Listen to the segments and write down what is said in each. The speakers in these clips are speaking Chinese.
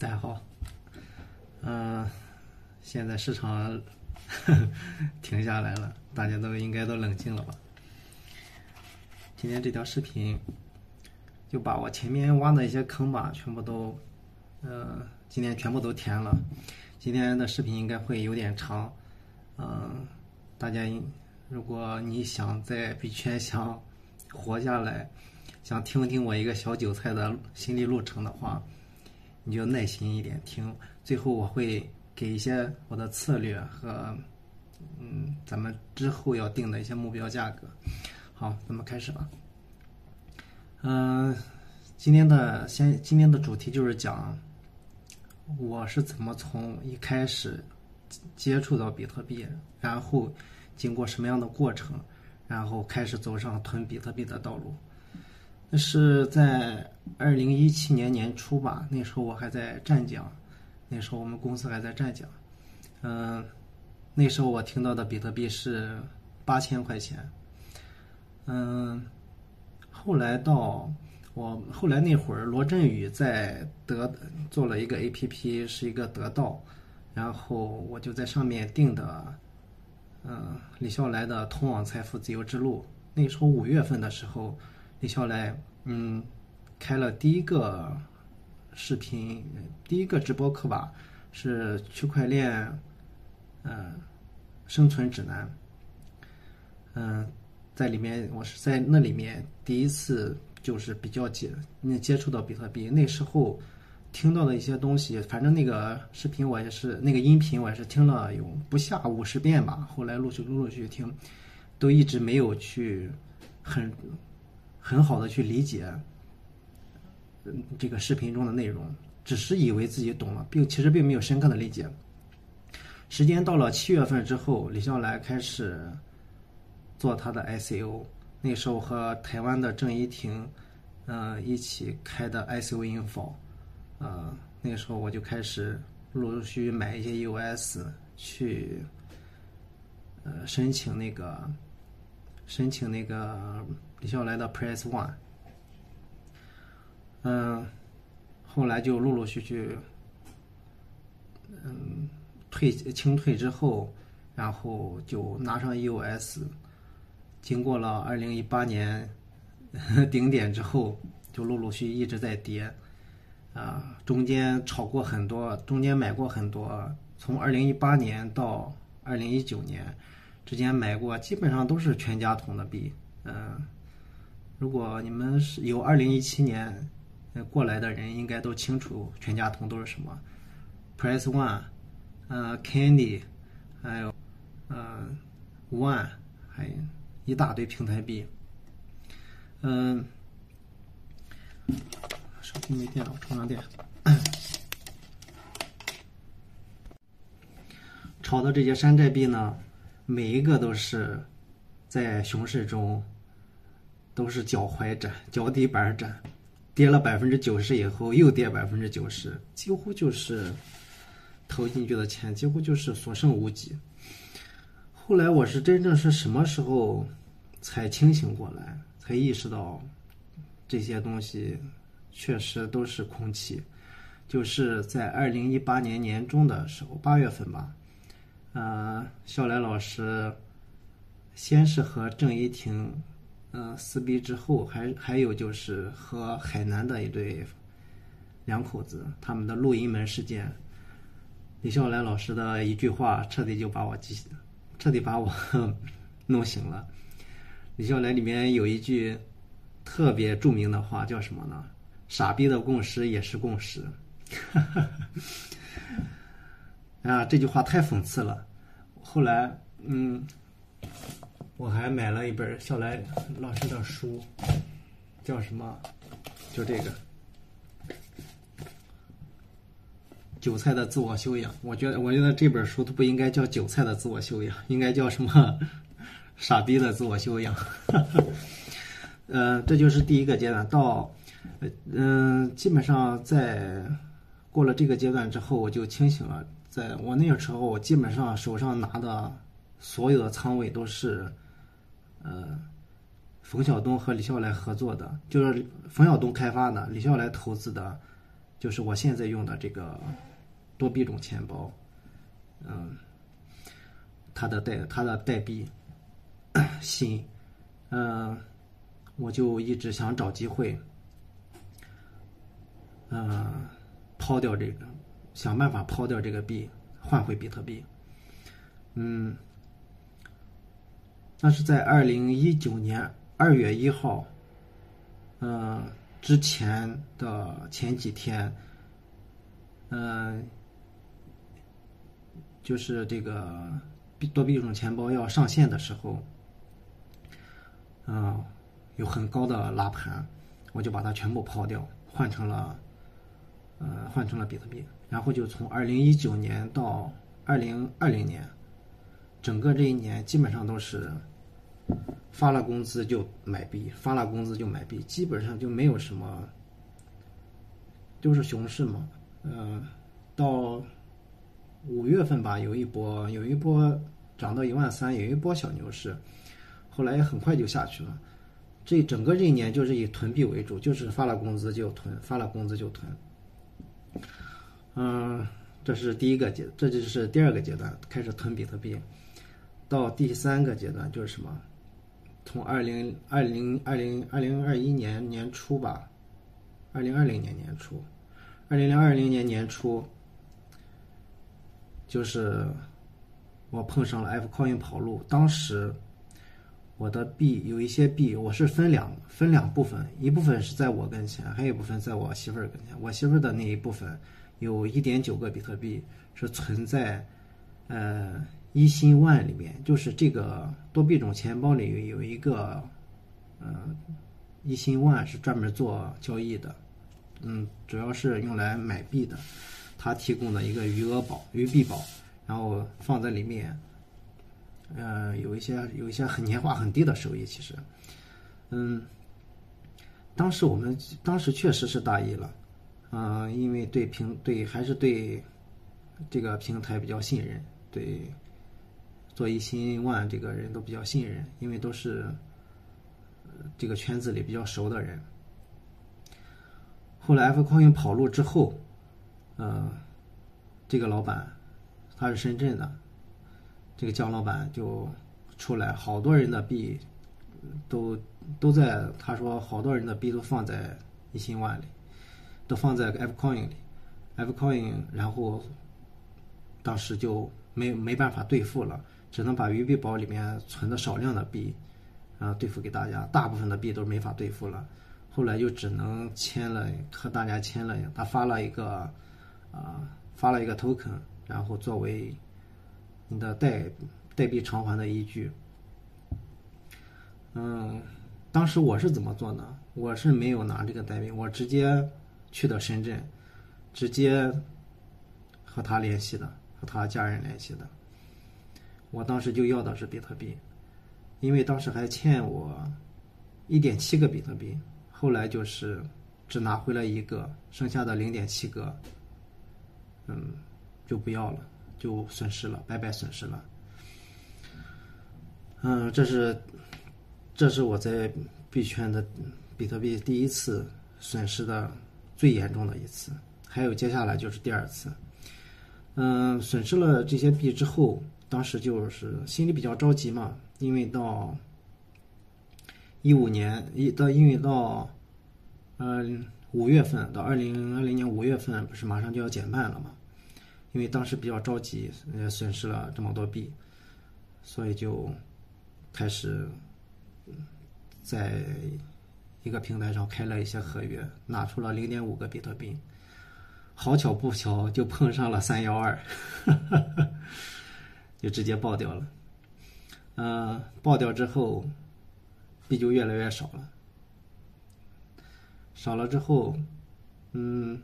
大家好，嗯、现在市场 停下来了，大家都应该都冷静了吧？今天这条视频就把我前面挖的一些坑吧，全部都，呃，今天全部都填了。今天的视频应该会有点长，嗯、大家如果你想在币圈想活下来，想听听我一个小韭菜的心理路程的话，你就耐心一点听，最后我会给一些我的策略和嗯咱们之后要定的一些目标价格。好，咱们开始吧。嗯、今天的先今天的主题就是讲我是怎么从一开始接触到比特币，然后经过什么样的过程，然后开始走上囤比特币的道路。那是在二零一七年年初吧，那时候我还在湛江，那时候我们公司还在湛江，嗯、那时候我听到的比特币是八千块钱，嗯，后来到我后来那会儿，罗振宇在得做了一个 A P P，是一个得到，然后我就在上面定的，嗯、李笑来的通往财富自由之路。那时候五月份的时候，李笑来嗯开了第一个视频，第一个直播课吧，是区块链，呃，生存指南。嗯、在里面我是在那里面第一次就是比较接嗯接触到比特币，那时候听到的一些东西，反正那个视频我也是那个音频我也是听了有不下五十遍吧，后来陆续陆陆续续听，都一直没有去很很好的去理解，这个视频中的内容，只是以为自己懂了，并其实并没有深刻的理解。时间到了七月份之后，李笑来开始做他的 ICO，那时候和台湾的郑怡婷，呃，一起开的 ICO info，呃，那个时候我就开始陆陆续续买一些 US 去，呃，申请那个申请那个李笑来的 Press One，嗯、后来就陆陆续续，嗯，退清退之后，然后就拿上 EOS，经过了二零一八年 顶点之后，就陆陆续续一直在跌，啊，中间炒过很多，中间买过很多，从二零一八年到二零一九年之前买过，基本上都是全家桶的币，嗯、如果你们是有二零一七年呃过来的人，应该都清楚全家桶都是什么，Press One，呃，Candy，还有呃 One，还有一大堆平台币。嗯，手机没电了，我充上电。炒的这些山寨币呢，每一个都是在熊市中都是脚踝斩、脚底板斩，跌了百分之九十以后又跌百分之九十，几乎就是投进去的钱几乎就是所剩无几。后来我是真正是什么时候才清醒过来，才意识到这些东西确实都是空气。就是在二零一八年年中的时候，八月份吧，呃，笑来老师先是和郑怡婷，呃，撕逼之后，还还有就是和海南的一对两口子他们的录音门事件，李笑来老师的一句话彻底就把我记，彻底把我 弄醒了。李笑来里面有一句特别著名的话，叫什么呢？傻逼的共识也是共识。哈哈哈啊，这句话太讽刺了。后来，嗯，我还买了一本笑来老师的书，叫什么？就这个《韭菜的自我修养》。我觉得，我觉得这本书都不应该叫《韭菜的自我修养》，应该叫什么？傻逼的自我修养。呃，这就是第一个阶段。到，嗯、基本上在过了这个阶段之后，我就清醒了。在我那个时候，我基本上手上拿的所有的仓位都是，呃，冯小东和李笑来合作的，就是冯小东开发的，李笑来投资的，就是我现在用的这个多币种钱包，嗯，它的代它的代币新，嗯，我就一直想找机会，嗯，抛掉这个，想办法抛掉这个币，换回比特币，嗯，那是在二零一九年二月一号，嗯。之前的前几天，嗯，就是这个多币种钱包要上线的时候，嗯，有很高的拉盘，我就把它全部抛掉，换成了，呃，换成了比特币，然后就从二零一九年到二零二零年，整个这一年基本上都是。发了工资就买币，发了工资就买币，基本上就没有什么，就是熊市嘛。嗯，到五月份吧，有一波，有一波涨到一万三，有一波小牛市，后来也很快就下去了。这整个这一年就是以囤币为主，就是发了工资就囤，发了工资就囤。嗯，这是第一个阶，这就是第二个阶段，开始囤比特币。到第三个阶段就是什么？从二零二零二零二零二一年年初吧，二零二零年年初，二零二零年年初，就是我碰上了 F Coin 跑路。当时我的币有一些币，我是分两分两部分，一部分是在我跟前，还有一部分在我媳妇儿跟前。我媳妇儿的那一部分有一点九个比特币是存在，呃。一心万里面就是这个多币种钱包里有一个，嗯，一心万是专门做交易的，嗯，主要是用来买币的，它提供的一个余额宝、余币宝，然后放在里面，呃，有一些有一些很年化很低的收益，其实，嗯，当时我们当时确实是大意了，嗯，因为对平对还是对这个平台比较信任，对。做一心万这个人都比较信任，因为都是这个圈子里比较熟的人。后来 F Coin 跑路之后，呃，这个老板他是深圳的，这个姜老板就出来，好多人的币都都在，他说好多人的币都放在一心万里，都放在 F Coin 里，F Coin，然后当时就没没办法兑付了。只能把鱼币宝里面存的少量的币，啊，兑付给大家。大部分的币都没法兑付了，后来就只能签了和大家签了，他发了一个，啊，发了一个 token，然后作为你的代代币偿还的依据。嗯，当时我是怎么做呢？我是没有拿这个代币，我直接去的深圳，直接和他联系的，和他家人联系的。我当时就要的是比特币，因为当时还欠我一点七个比特币，后来就是只拿回来一个，剩下的零点七个，嗯，就不要了，就损失了，白白损失了。嗯，这是这是我在币圈的比特币第一次损失的最严重的一次，还有接下来就是第二次。嗯，损失了这些币之后。当时就是心里比较着急嘛，因为到一五年一到因为到嗯五月份到二零二零年五月份不是马上就要减半了吗，因为当时比较着急，呃损失了这么多币，所以就开始在一个平台上开了一些合约，拿出了零点五个比特币，好巧不巧就碰上了三幺二。就直接爆掉了，嗯，爆掉之后，币就越来越少了，少了之后，嗯，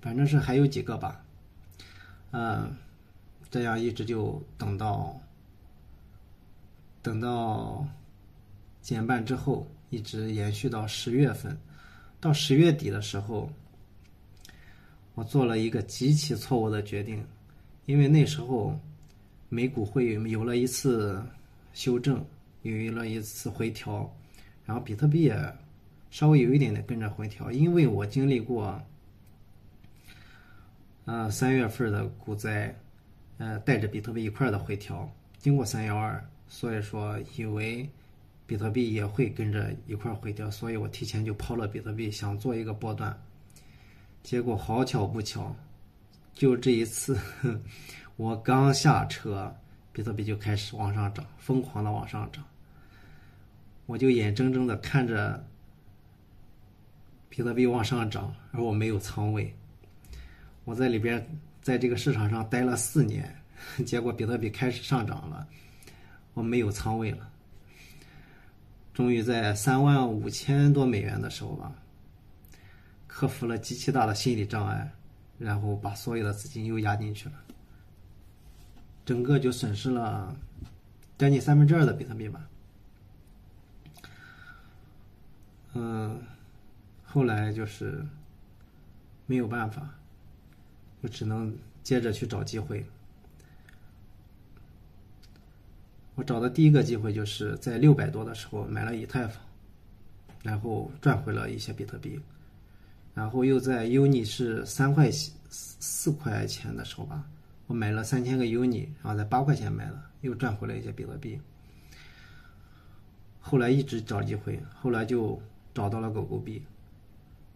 反正是还有几个吧，嗯，这样一直就等到，等到减半之后，一直延续到十月份，到十月底的时候，我做了一个极其错误的决定，因为那时候。美股会有了一次修正，有了一次回调，然后比特币也稍微有一点点跟着回调。因为我经历过呃，三月份的股灾，呃，带着比特币一块的回调，经过三幺二，所以说以为比特币也会跟着一块回调，所以我提前就抛了比特币，想做一个波段。结果好巧不巧，就这一次，我刚下车，比特币就开始往上涨，疯狂的往上涨。我就眼睁睁的看着比特币往上涨，而我没有仓位。我在里边，在这个市场上待了四年，结果比特币开始上涨了，我没有仓位了。终于在三万五千多美元的时候吧，克服了极其大的心理障碍，然后把所有的资金又压进去了，整个就损失了将近三分之二的比特币吧。嗯，后来就是没有办法。就只能接着去找机会。我找的第一个机会就是在六百多的时候买了以太坊，然后赚回了一些比特币，然后又在 UNI 是三块四块钱的时候吧，我买了三千个 UNI，然后在八块钱买了，又赚回了一些比特币。后来一直找机会，后来就找到了狗狗币，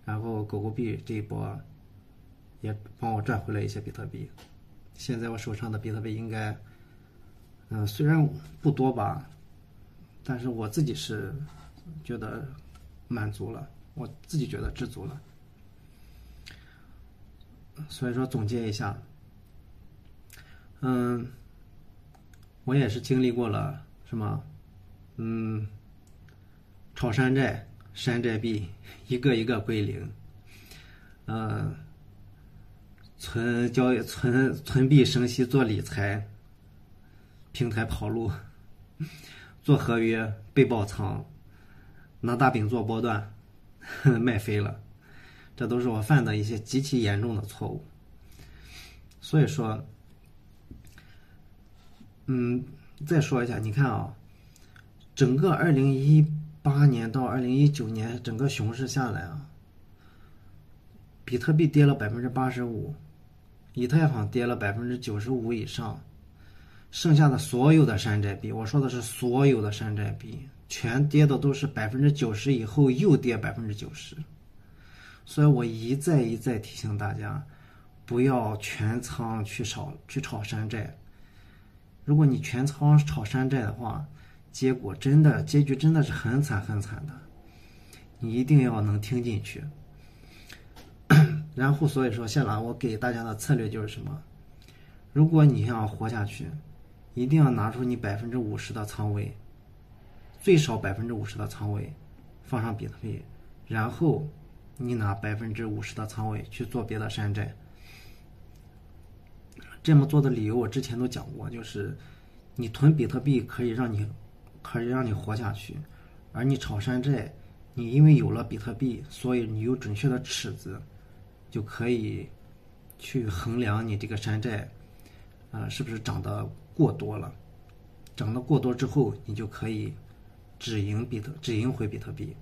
然后狗狗币这一波。也帮我赚回了一些比特币，现在我手上的比特币应该，嗯，虽然不多吧，但是我自己是觉得满足了，我自己觉得知足了。所以说总结一下，嗯，我也是经历过了什么，嗯，炒山寨、山寨币一个一个归零，嗯。存交易、存存币生息做理财，平台跑路，做合约被爆仓，拿大饼做波段，卖飞了，这都是我犯的一些极其严重的错误。所以说，嗯，再说一下，你看啊，整个二零一八年到二零一九年整个熊市下来啊，比特币跌了百分之八十五。以太坊跌了百分之九十五以上，剩下的所有的山寨币，我说的是所有的山寨币，全跌的都是百分之九十以后又跌百分之九十，所以我一再一再提醒大家，不要全仓去炒去炒山寨。如果你全仓炒山寨的话，结果真的结局真的是很惨很惨的，你一定要能听进去。然后，所以说，现在我给大家的策略就是什么？如果你想活下去，一定要拿出你百分之五十的仓位，最少百分之五十的仓位放上比特币，然后你拿百分之五十的仓位去做别的山寨。这么做的理由我之前都讲过，就是你囤比特币可以让你可以让你活下去，而你炒山寨，你因为有了比特币，所以你有准确的尺子。就可以去衡量你这个山寨，啊，是不是涨得过多了？涨得过多之后，你就可以止盈比特，止盈回比特币。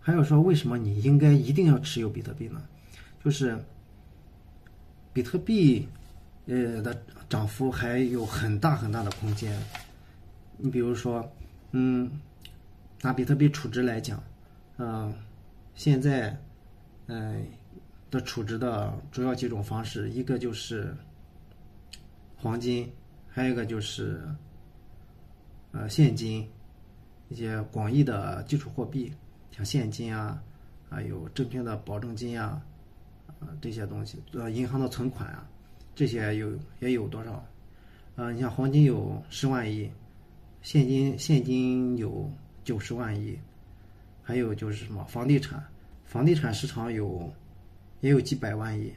还有说，为什么你应该一定要持有比特币呢？就是比特币呃的涨幅还有很大很大的空间。你比如说，嗯，拿比特币储值来讲，嗯，现在。嗯，的储值的主要几种方式，一个就是黄金，还有一个就是呃现金，一些广义的基础货币，像现金啊，还有证券的保证金啊，啊这些东西，呃银行的存款啊，这些有也有多少？啊，你像黄金有十万亿，现金现金有九十万亿，还有就是什么房地产。房地产市场有，也有几百万亿，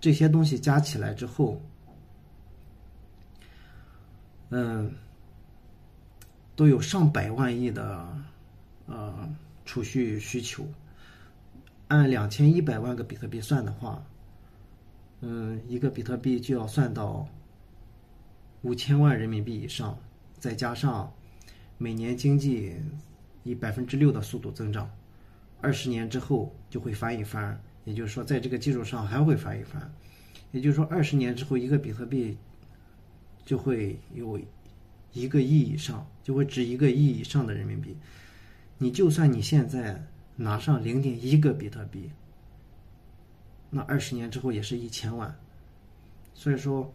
这些东西加起来之后，嗯，都有上百万亿的呃储蓄需求。按两千一百万个比特币算的话，嗯，一个比特币就要算到五千万人民币以上，再加上每年经济。以百分之六的速度增长，二十年之后就会翻一番，也就是说，在这个基础上还会翻一番。也就是说，二十年之后，一个比特币就会有一个亿以上，就会值一个亿以上的人民币。你就算你现在拿上零点一个比特币，那二十年之后也是一千万。所以说，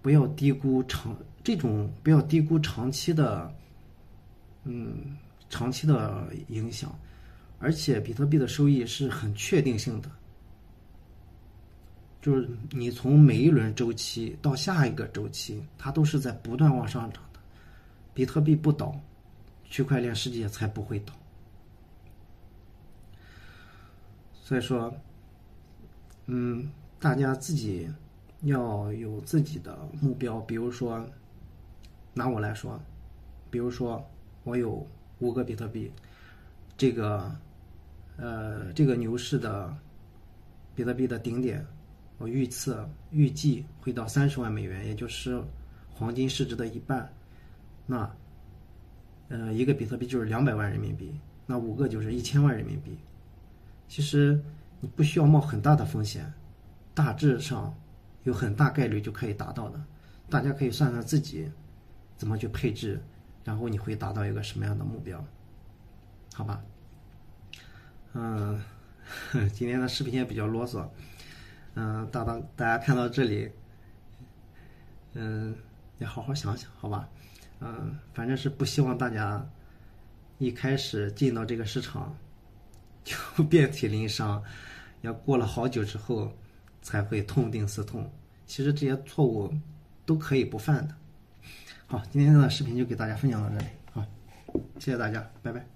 不要低估长这种，不要低估长期的，嗯，长期的影响。而且，比特币的收益是很确定性的。就是你从每一轮周期到下一个周期，它都是在不断往上涨的。比特币不倒，区块链世界才不会倒。所以说，嗯，大家自己要有自己的目标。比如说，拿我来说，比如说我有五个比特币，这个，呃，这个牛市的比特币的顶点。我预测预计会到三十万美元，也就是黄金市值的一半。那，呃，一个比特币就是两百万人民币，那五个就是一千万人民币。其实你不需要冒很大的风险，大致上有很大概率就可以达到的。大家可以算算自己怎么去配置，然后你会达到一个什么样的目标？好吧？嗯，今天的视频也比较啰嗦。嗯，大当大家看到这里，嗯，要好好想想，好吧？嗯，反正是不希望大家一开始进到这个市场就 遍体鳞伤，要过了好久之后才会痛定思痛。其实这些错误都可以不犯的。好，今天的视频就给大家分享到这里，好，谢谢大家，拜拜。